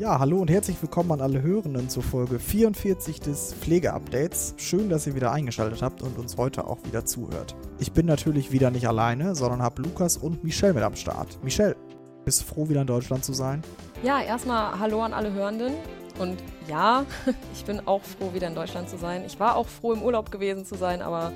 Ja, hallo und herzlich willkommen an alle Hörenden zur Folge 44 des Pflegeupdates. Schön, dass ihr wieder eingeschaltet habt und uns heute auch wieder zuhört. Ich bin natürlich wieder nicht alleine, sondern habe Lukas und Michelle mit am Start. Michelle, bist du froh, wieder in Deutschland zu sein? Ja, erstmal Hallo an alle Hörenden. Und ja, ich bin auch froh, wieder in Deutschland zu sein. Ich war auch froh, im Urlaub gewesen zu sein, aber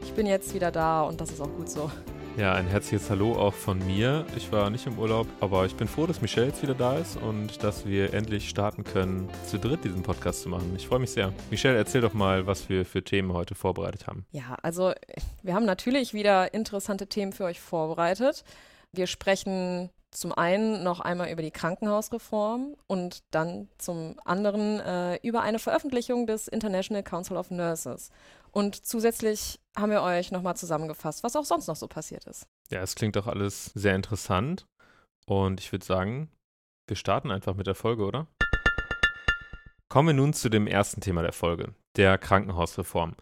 ich bin jetzt wieder da und das ist auch gut so. Ja, ein herzliches Hallo auch von mir. Ich war nicht im Urlaub, aber ich bin froh, dass Michelle jetzt wieder da ist und dass wir endlich starten können, zu dritt diesen Podcast zu machen. Ich freue mich sehr. Michelle, erzähl doch mal, was wir für Themen heute vorbereitet haben. Ja, also wir haben natürlich wieder interessante Themen für euch vorbereitet. Wir sprechen zum einen noch einmal über die Krankenhausreform und dann zum anderen äh, über eine Veröffentlichung des International Council of Nurses. Und zusätzlich haben wir euch nochmal zusammengefasst, was auch sonst noch so passiert ist. Ja, es klingt doch alles sehr interessant. Und ich würde sagen, wir starten einfach mit der Folge, oder? Kommen wir nun zu dem ersten Thema der Folge, der Krankenhausreform.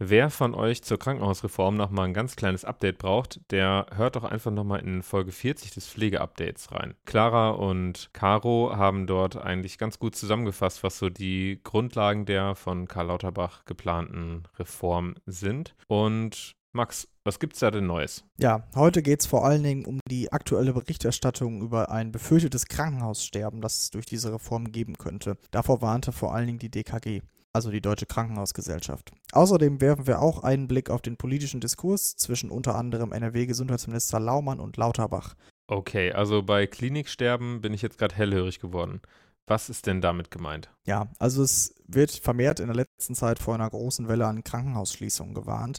Wer von euch zur Krankenhausreform nochmal ein ganz kleines Update braucht, der hört doch einfach nochmal in Folge 40 des Pflegeupdates rein. Clara und Caro haben dort eigentlich ganz gut zusammengefasst, was so die Grundlagen der von Karl Lauterbach geplanten Reform sind. Und Max, was gibt's da denn Neues? Ja, heute geht es vor allen Dingen um die aktuelle Berichterstattung über ein befürchtetes Krankenhaussterben, das es durch diese Reform geben könnte. Davor warnte vor allen Dingen die DKG also die Deutsche Krankenhausgesellschaft. Außerdem werfen wir auch einen Blick auf den politischen Diskurs zwischen unter anderem NRW-Gesundheitsminister Laumann und Lauterbach. Okay, also bei Kliniksterben bin ich jetzt gerade hellhörig geworden. Was ist denn damit gemeint? Ja, also es wird vermehrt in der letzten Zeit vor einer großen Welle an Krankenhausschließungen gewarnt,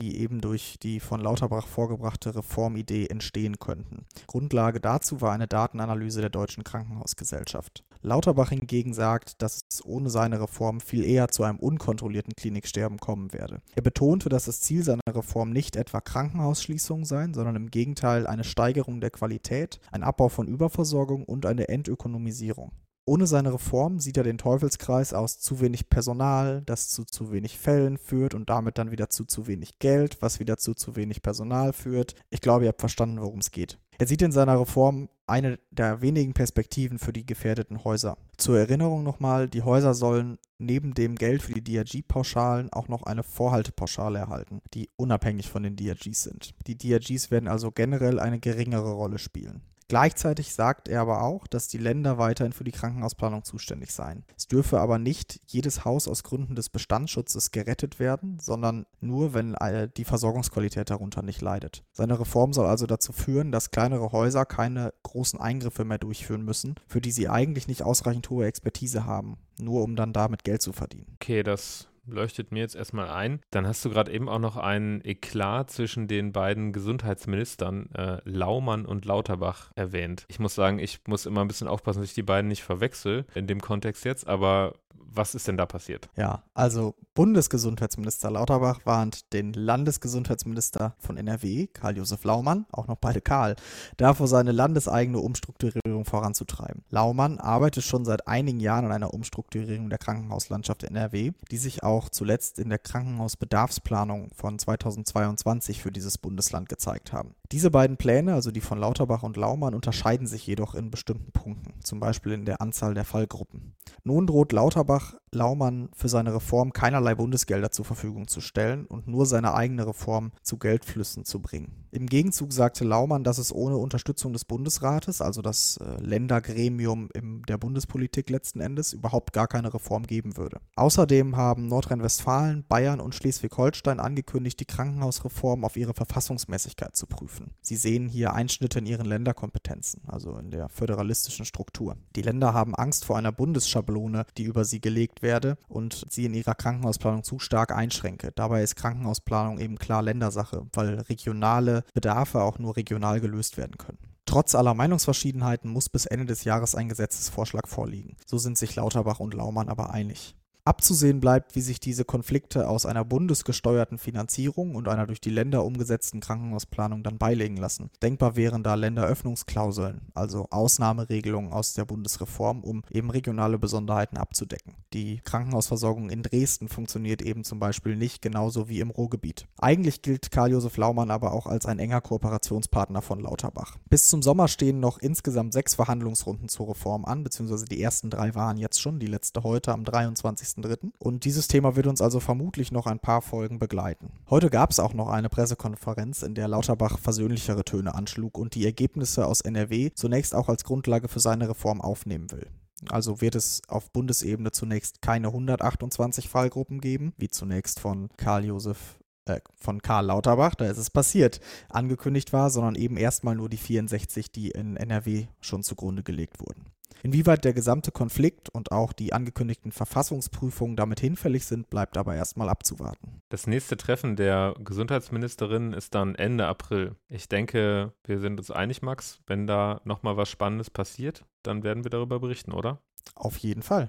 die eben durch die von Lauterbach vorgebrachte Reformidee entstehen könnten. Grundlage dazu war eine Datenanalyse der Deutschen Krankenhausgesellschaft. Lauterbach hingegen sagt, dass es ohne seine Reform viel eher zu einem unkontrollierten Kliniksterben kommen werde. Er betonte, dass das Ziel seiner Reform nicht etwa Krankenhausschließungen seien, sondern im Gegenteil eine Steigerung der Qualität, ein Abbau von Überversorgung und eine Entökonomisierung. Ohne seine Reform sieht er den Teufelskreis aus zu wenig Personal, das zu zu wenig Fällen führt und damit dann wieder zu zu wenig Geld, was wieder zu zu wenig Personal führt. Ich glaube, ihr habt verstanden, worum es geht. Er sieht in seiner Reform eine der wenigen Perspektiven für die gefährdeten Häuser. Zur Erinnerung nochmal, die Häuser sollen neben dem Geld für die DRG-Pauschalen auch noch eine Vorhaltepauschale erhalten, die unabhängig von den DRGs sind. Die DRGs werden also generell eine geringere Rolle spielen. Gleichzeitig sagt er aber auch, dass die Länder weiterhin für die Krankenhausplanung zuständig seien. Es dürfe aber nicht jedes Haus aus Gründen des Bestandsschutzes gerettet werden, sondern nur, wenn die Versorgungsqualität darunter nicht leidet. Seine Reform soll also dazu führen, dass kleinere Häuser keine großen Eingriffe mehr durchführen müssen, für die sie eigentlich nicht ausreichend hohe Expertise haben, nur um dann damit Geld zu verdienen. Okay, das leuchtet mir jetzt erstmal ein. Dann hast du gerade eben auch noch einen Eklat zwischen den beiden Gesundheitsministern, äh, Laumann und Lauterbach, erwähnt. Ich muss sagen, ich muss immer ein bisschen aufpassen, dass ich die beiden nicht verwechsel in dem Kontext jetzt, aber was ist denn da passiert? Ja, also Bundesgesundheitsminister Lauterbach warnt den Landesgesundheitsminister von NRW, Karl-Josef Laumann, auch noch beide Karl, davor seine landeseigene Umstrukturierung voranzutreiben. Laumann arbeitet schon seit einigen Jahren an einer Umstrukturierung der Krankenhauslandschaft NRW, die sich auch zuletzt in der Krankenhausbedarfsplanung von 2022 für dieses Bundesland gezeigt haben. Diese beiden Pläne, also die von Lauterbach und Laumann, unterscheiden sich jedoch in bestimmten Punkten, zum Beispiel in der Anzahl der Fallgruppen. Nun droht Lauterbach Laumann für seine Reform keinerlei Bundesgelder zur Verfügung zu stellen und nur seine eigene Reform zu Geldflüssen zu bringen. Im Gegenzug sagte Laumann, dass es ohne Unterstützung des Bundesrates, also das äh, Ländergremium im, der Bundespolitik letzten Endes, überhaupt gar keine Reform geben würde. Außerdem haben Nordrhein-Westfalen, Bayern und Schleswig-Holstein angekündigt, die Krankenhausreform auf ihre Verfassungsmäßigkeit zu prüfen. Sie sehen hier Einschnitte in ihren Länderkompetenzen, also in der föderalistischen Struktur. Die Länder haben Angst vor einer Bundesschablone, die über sie gelegt werde und sie in ihrer Krankenhausplanung zu stark einschränke. Dabei ist Krankenhausplanung eben klar Ländersache, weil regionale Bedarfe auch nur regional gelöst werden können. Trotz aller Meinungsverschiedenheiten muss bis Ende des Jahres ein Gesetzesvorschlag vorliegen. So sind sich Lauterbach und Laumann aber einig. Abzusehen bleibt, wie sich diese Konflikte aus einer bundesgesteuerten Finanzierung und einer durch die Länder umgesetzten Krankenhausplanung dann beilegen lassen. Denkbar wären da Länderöffnungsklauseln, also Ausnahmeregelungen aus der Bundesreform, um eben regionale Besonderheiten abzudecken. Die Krankenhausversorgung in Dresden funktioniert eben zum Beispiel nicht genauso wie im Ruhrgebiet. Eigentlich gilt Karl-Josef Laumann aber auch als ein enger Kooperationspartner von Lauterbach. Bis zum Sommer stehen noch insgesamt sechs Verhandlungsrunden zur Reform an, beziehungsweise die ersten drei waren jetzt schon, die letzte heute am 23. 30.03. Und dieses Thema wird uns also vermutlich noch ein paar Folgen begleiten. Heute gab es auch noch eine Pressekonferenz, in der Lauterbach versöhnlichere Töne anschlug und die Ergebnisse aus NRW zunächst auch als Grundlage für seine Reform aufnehmen will. Also wird es auf Bundesebene zunächst keine 128 Fallgruppen geben, wie zunächst von Karl Josef äh, von Karl Lauterbach, da ist es passiert, angekündigt war, sondern eben erstmal nur die 64, die in NRW schon zugrunde gelegt wurden. Inwieweit der gesamte Konflikt und auch die angekündigten Verfassungsprüfungen damit hinfällig sind, bleibt aber erstmal abzuwarten. Das nächste Treffen der Gesundheitsministerin ist dann Ende April. Ich denke, wir sind uns einig, Max. Wenn da nochmal was Spannendes passiert, dann werden wir darüber berichten, oder? Auf jeden Fall.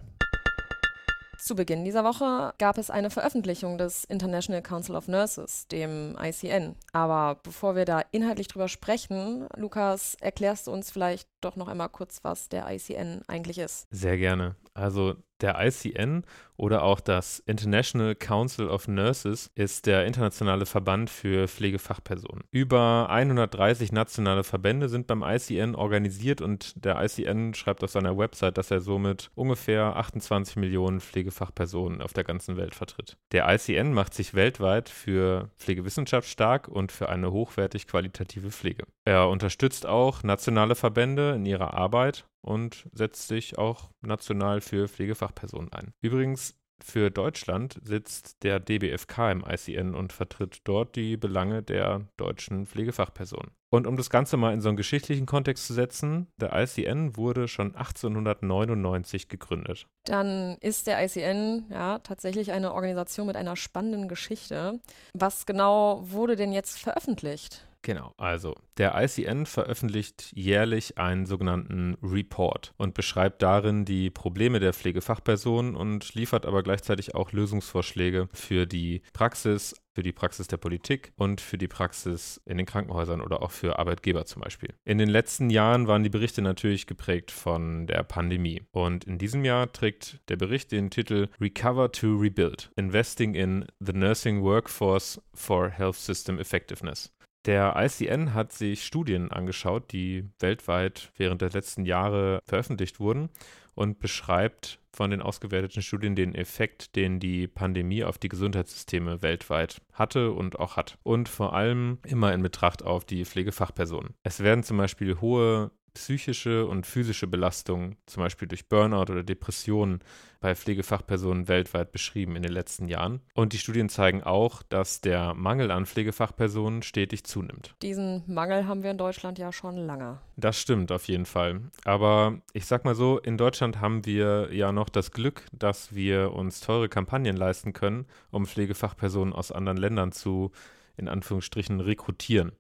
Zu Beginn dieser Woche gab es eine Veröffentlichung des International Council of Nurses, dem ICN. Aber bevor wir da inhaltlich drüber sprechen, Lukas, erklärst du uns vielleicht doch noch einmal kurz, was der ICN eigentlich ist? Sehr gerne. Also der ICN oder auch das International Council of Nurses ist der internationale Verband für Pflegefachpersonen. Über 130 nationale Verbände sind beim ICN organisiert und der ICN schreibt auf seiner Website, dass er somit ungefähr 28 Millionen Pflegefachpersonen auf der ganzen Welt vertritt. Der ICN macht sich weltweit für Pflegewissenschaft stark und für eine hochwertig qualitative Pflege. Er unterstützt auch nationale Verbände in ihrer Arbeit und setzt sich auch national für Pflegefachpersonen ein. Übrigens, für Deutschland sitzt der DBFK im ICN und vertritt dort die Belange der deutschen Pflegefachpersonen. Und um das Ganze mal in so einen geschichtlichen Kontext zu setzen, der ICN wurde schon 1899 gegründet. Dann ist der ICN ja tatsächlich eine Organisation mit einer spannenden Geschichte. Was genau wurde denn jetzt veröffentlicht? Genau, also der ICN veröffentlicht jährlich einen sogenannten Report und beschreibt darin die Probleme der Pflegefachpersonen und liefert aber gleichzeitig auch Lösungsvorschläge für die Praxis, für die Praxis der Politik und für die Praxis in den Krankenhäusern oder auch für Arbeitgeber zum Beispiel. In den letzten Jahren waren die Berichte natürlich geprägt von der Pandemie. Und in diesem Jahr trägt der Bericht den Titel Recover to Rebuild, Investing in the Nursing Workforce for Health System Effectiveness. Der ICN hat sich Studien angeschaut, die weltweit während der letzten Jahre veröffentlicht wurden und beschreibt von den ausgewerteten Studien den Effekt, den die Pandemie auf die Gesundheitssysteme weltweit hatte und auch hat. Und vor allem immer in Betracht auf die Pflegefachpersonen. Es werden zum Beispiel hohe psychische und physische Belastungen, zum Beispiel durch Burnout oder Depressionen, bei Pflegefachpersonen weltweit beschrieben in den letzten Jahren. Und die Studien zeigen auch, dass der Mangel an Pflegefachpersonen stetig zunimmt. Diesen Mangel haben wir in Deutschland ja schon lange. Das stimmt auf jeden Fall. Aber ich sag mal so, in Deutschland haben wir ja noch das Glück, dass wir uns teure Kampagnen leisten können, um Pflegefachpersonen aus anderen Ländern zu in Anführungsstrichen rekrutieren.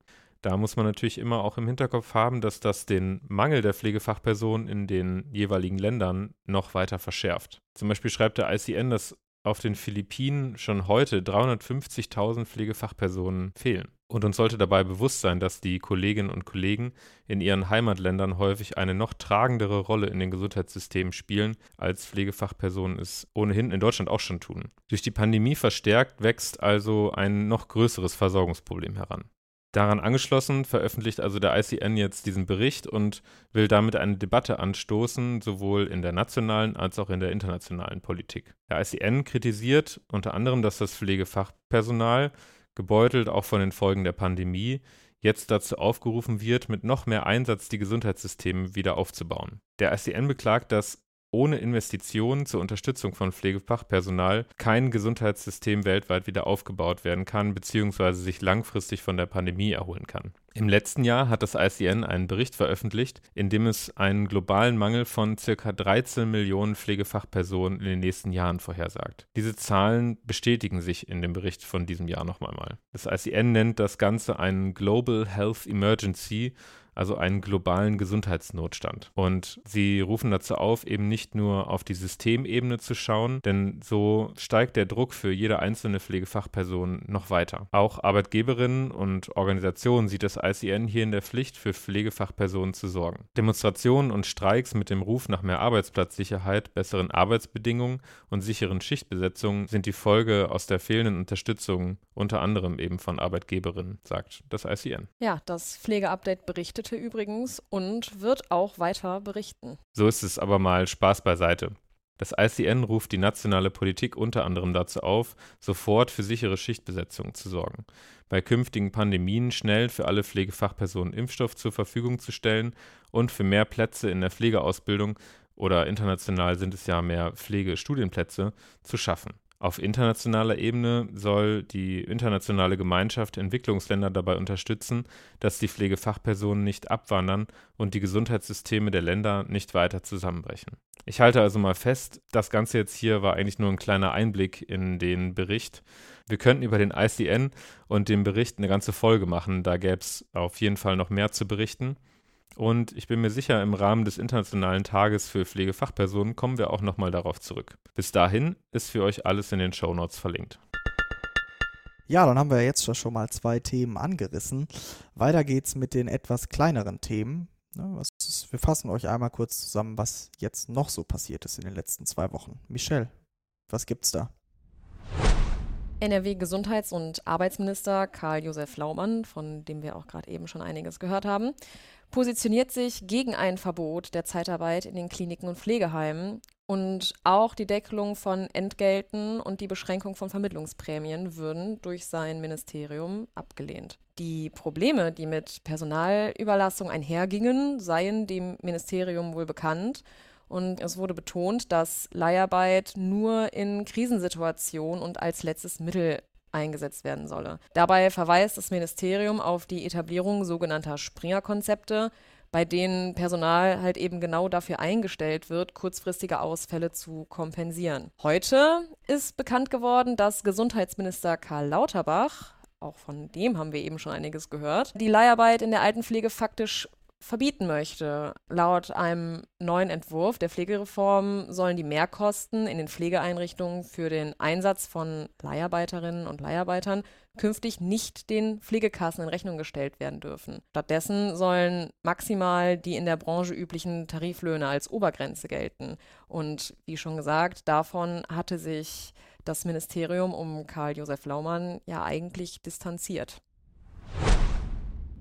Da muss man natürlich immer auch im Hinterkopf haben, dass das den Mangel der Pflegefachpersonen in den jeweiligen Ländern noch weiter verschärft. Zum Beispiel schreibt der ICN, dass auf den Philippinen schon heute 350.000 Pflegefachpersonen fehlen. Und uns sollte dabei bewusst sein, dass die Kolleginnen und Kollegen in ihren Heimatländern häufig eine noch tragendere Rolle in den Gesundheitssystemen spielen, als Pflegefachpersonen es ohnehin in Deutschland auch schon tun. Durch die Pandemie verstärkt wächst also ein noch größeres Versorgungsproblem heran. Daran angeschlossen veröffentlicht also der ICN jetzt diesen Bericht und will damit eine Debatte anstoßen, sowohl in der nationalen als auch in der internationalen Politik. Der ICN kritisiert unter anderem, dass das Pflegefachpersonal, gebeutelt auch von den Folgen der Pandemie, jetzt dazu aufgerufen wird, mit noch mehr Einsatz die Gesundheitssysteme wieder aufzubauen. Der ICN beklagt, dass ohne Investitionen zur Unterstützung von Pflegefachpersonal kein Gesundheitssystem weltweit wieder aufgebaut werden kann bzw. sich langfristig von der Pandemie erholen kann. Im letzten Jahr hat das ICN einen Bericht veröffentlicht, in dem es einen globalen Mangel von ca. 13 Millionen Pflegefachpersonen in den nächsten Jahren vorhersagt. Diese Zahlen bestätigen sich in dem Bericht von diesem Jahr noch einmal. Das ICN nennt das Ganze einen Global Health Emergency also einen globalen Gesundheitsnotstand. Und sie rufen dazu auf, eben nicht nur auf die Systemebene zu schauen, denn so steigt der Druck für jede einzelne Pflegefachperson noch weiter. Auch Arbeitgeberinnen und Organisationen sieht das ICN hier in der Pflicht, für Pflegefachpersonen zu sorgen. Demonstrationen und Streiks mit dem Ruf nach mehr Arbeitsplatzsicherheit, besseren Arbeitsbedingungen und sicheren Schichtbesetzungen sind die Folge aus der fehlenden Unterstützung unter anderem eben von Arbeitgeberinnen, sagt das ICN. Ja, das Pflegeupdate berichtet berichtete übrigens und wird auch weiter berichten. So ist es aber mal Spaß beiseite. Das ICN ruft die nationale Politik unter anderem dazu auf, sofort für sichere Schichtbesetzungen zu sorgen, bei künftigen Pandemien schnell für alle Pflegefachpersonen Impfstoff zur Verfügung zu stellen und für mehr Plätze in der Pflegeausbildung oder international sind es ja mehr Pflegestudienplätze zu schaffen. Auf internationaler Ebene soll die internationale Gemeinschaft Entwicklungsländer dabei unterstützen, dass die Pflegefachpersonen nicht abwandern und die Gesundheitssysteme der Länder nicht weiter zusammenbrechen. Ich halte also mal fest, das Ganze jetzt hier war eigentlich nur ein kleiner Einblick in den Bericht. Wir könnten über den ICN und den Bericht eine ganze Folge machen, da gäbe es auf jeden Fall noch mehr zu berichten. Und ich bin mir sicher, im Rahmen des Internationalen Tages für Pflegefachpersonen kommen wir auch nochmal darauf zurück. Bis dahin ist für euch alles in den Show Notes verlinkt. Ja, dann haben wir jetzt schon mal zwei Themen angerissen. Weiter geht's mit den etwas kleineren Themen. wir fassen euch einmal kurz zusammen, was jetzt noch so passiert ist in den letzten zwei Wochen. Michelle, was gibt's da? NRW-Gesundheits- und Arbeitsminister Karl-Josef Laumann, von dem wir auch gerade eben schon einiges gehört haben, positioniert sich gegen ein Verbot der Zeitarbeit in den Kliniken und Pflegeheimen und auch die Deckelung von Entgelten und die Beschränkung von Vermittlungsprämien würden durch sein Ministerium abgelehnt. Die Probleme, die mit Personalüberlassung einhergingen, seien dem Ministerium wohl bekannt. Und es wurde betont, dass Leiharbeit nur in Krisensituationen und als letztes Mittel eingesetzt werden solle. Dabei verweist das Ministerium auf die Etablierung sogenannter Springer-Konzepte, bei denen Personal halt eben genau dafür eingestellt wird, kurzfristige Ausfälle zu kompensieren. Heute ist bekannt geworden, dass Gesundheitsminister Karl Lauterbach auch von dem haben wir eben schon einiges gehört, die Leiharbeit in der Altenpflege faktisch verbieten möchte. Laut einem neuen Entwurf der Pflegereform sollen die Mehrkosten in den Pflegeeinrichtungen für den Einsatz von Leiharbeiterinnen und Leiharbeitern künftig nicht den Pflegekassen in Rechnung gestellt werden dürfen. Stattdessen sollen maximal die in der Branche üblichen Tariflöhne als Obergrenze gelten. Und wie schon gesagt, davon hatte sich das Ministerium um Karl Josef Laumann ja eigentlich distanziert.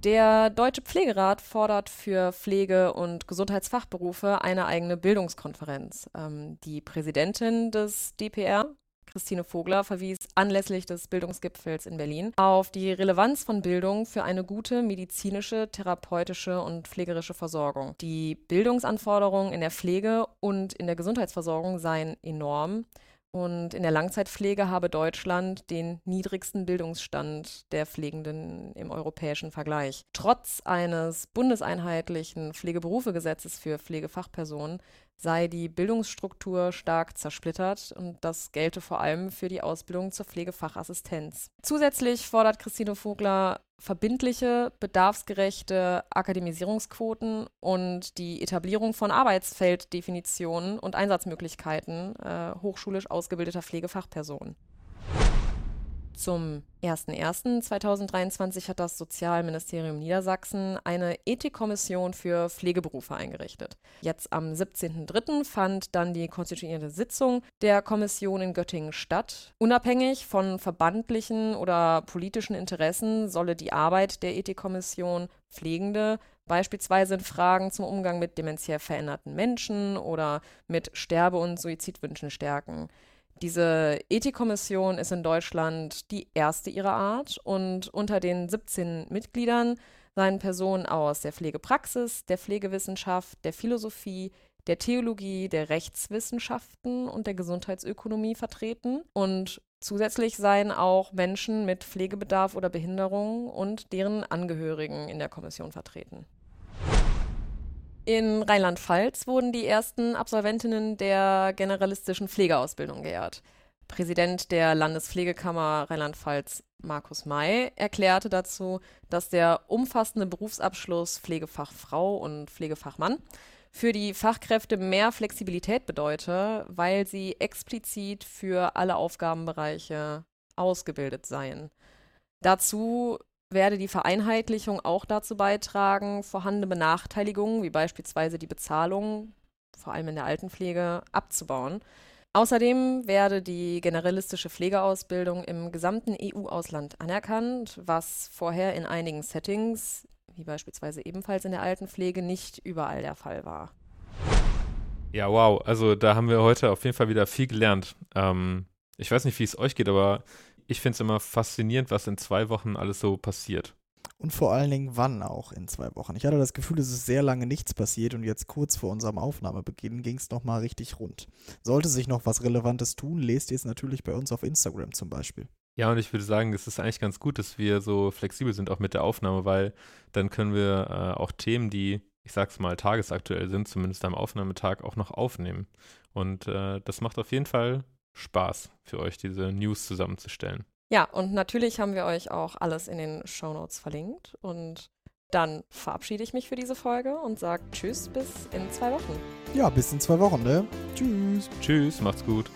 Der Deutsche Pflegerat fordert für Pflege- und Gesundheitsfachberufe eine eigene Bildungskonferenz. Ähm, die Präsidentin des DPR, Christine Vogler, verwies anlässlich des Bildungsgipfels in Berlin auf die Relevanz von Bildung für eine gute medizinische, therapeutische und pflegerische Versorgung. Die Bildungsanforderungen in der Pflege und in der Gesundheitsversorgung seien enorm. Und in der Langzeitpflege habe Deutschland den niedrigsten Bildungsstand der Pflegenden im europäischen Vergleich. Trotz eines bundeseinheitlichen Pflegeberufegesetzes für Pflegefachpersonen sei die Bildungsstruktur stark zersplittert und das gelte vor allem für die Ausbildung zur Pflegefachassistenz. Zusätzlich fordert Christine Vogler verbindliche, bedarfsgerechte Akademisierungsquoten und die Etablierung von Arbeitsfelddefinitionen und Einsatzmöglichkeiten äh, hochschulisch ausgebildeter Pflegefachpersonen. Zum 01.01.2023 hat das Sozialministerium Niedersachsen eine Ethikkommission für Pflegeberufe eingerichtet. Jetzt am 17.03. fand dann die konstituierende Sitzung der Kommission in Göttingen statt. Unabhängig von verbandlichen oder politischen Interessen solle die Arbeit der Ethikkommission Pflegende beispielsweise in Fragen zum Umgang mit dementiell veränderten Menschen oder mit Sterbe- und Suizidwünschen stärken. Diese Ethikkommission ist in Deutschland die erste ihrer Art und unter den 17 Mitgliedern seien Personen aus der Pflegepraxis, der Pflegewissenschaft, der Philosophie, der Theologie, der Rechtswissenschaften und der Gesundheitsökonomie vertreten. Und zusätzlich seien auch Menschen mit Pflegebedarf oder Behinderung und deren Angehörigen in der Kommission vertreten. In Rheinland-Pfalz wurden die ersten Absolventinnen der generalistischen Pflegeausbildung geehrt. Präsident der Landespflegekammer Rheinland-Pfalz, Markus May, erklärte dazu, dass der umfassende Berufsabschluss Pflegefachfrau und Pflegefachmann für die Fachkräfte mehr Flexibilität bedeute, weil sie explizit für alle Aufgabenbereiche ausgebildet seien. Dazu werde die Vereinheitlichung auch dazu beitragen, vorhandene Benachteiligungen, wie beispielsweise die Bezahlung, vor allem in der Altenpflege, abzubauen. Außerdem werde die generalistische Pflegeausbildung im gesamten EU-Ausland anerkannt, was vorher in einigen Settings, wie beispielsweise ebenfalls in der Altenpflege, nicht überall der Fall war. Ja, wow. Also da haben wir heute auf jeden Fall wieder viel gelernt. Ähm, ich weiß nicht, wie es euch geht, aber ich finde es immer faszinierend, was in zwei Wochen alles so passiert. Und vor allen Dingen, wann auch in zwei Wochen. Ich hatte das Gefühl, es ist sehr lange nichts passiert und jetzt kurz vor unserem Aufnahmebeginn ging es nochmal richtig rund. Sollte sich noch was Relevantes tun, lest ihr es natürlich bei uns auf Instagram zum Beispiel. Ja, und ich würde sagen, es ist eigentlich ganz gut, dass wir so flexibel sind, auch mit der Aufnahme, weil dann können wir äh, auch Themen, die, ich sag's mal, tagesaktuell sind, zumindest am Aufnahmetag, auch noch aufnehmen. Und äh, das macht auf jeden Fall Spaß für euch, diese News zusammenzustellen. Ja, und natürlich haben wir euch auch alles in den Show Notes verlinkt. Und dann verabschiede ich mich für diese Folge und sage Tschüss bis in zwei Wochen. Ja, bis in zwei Wochen, ne? Tschüss. Tschüss, macht's gut.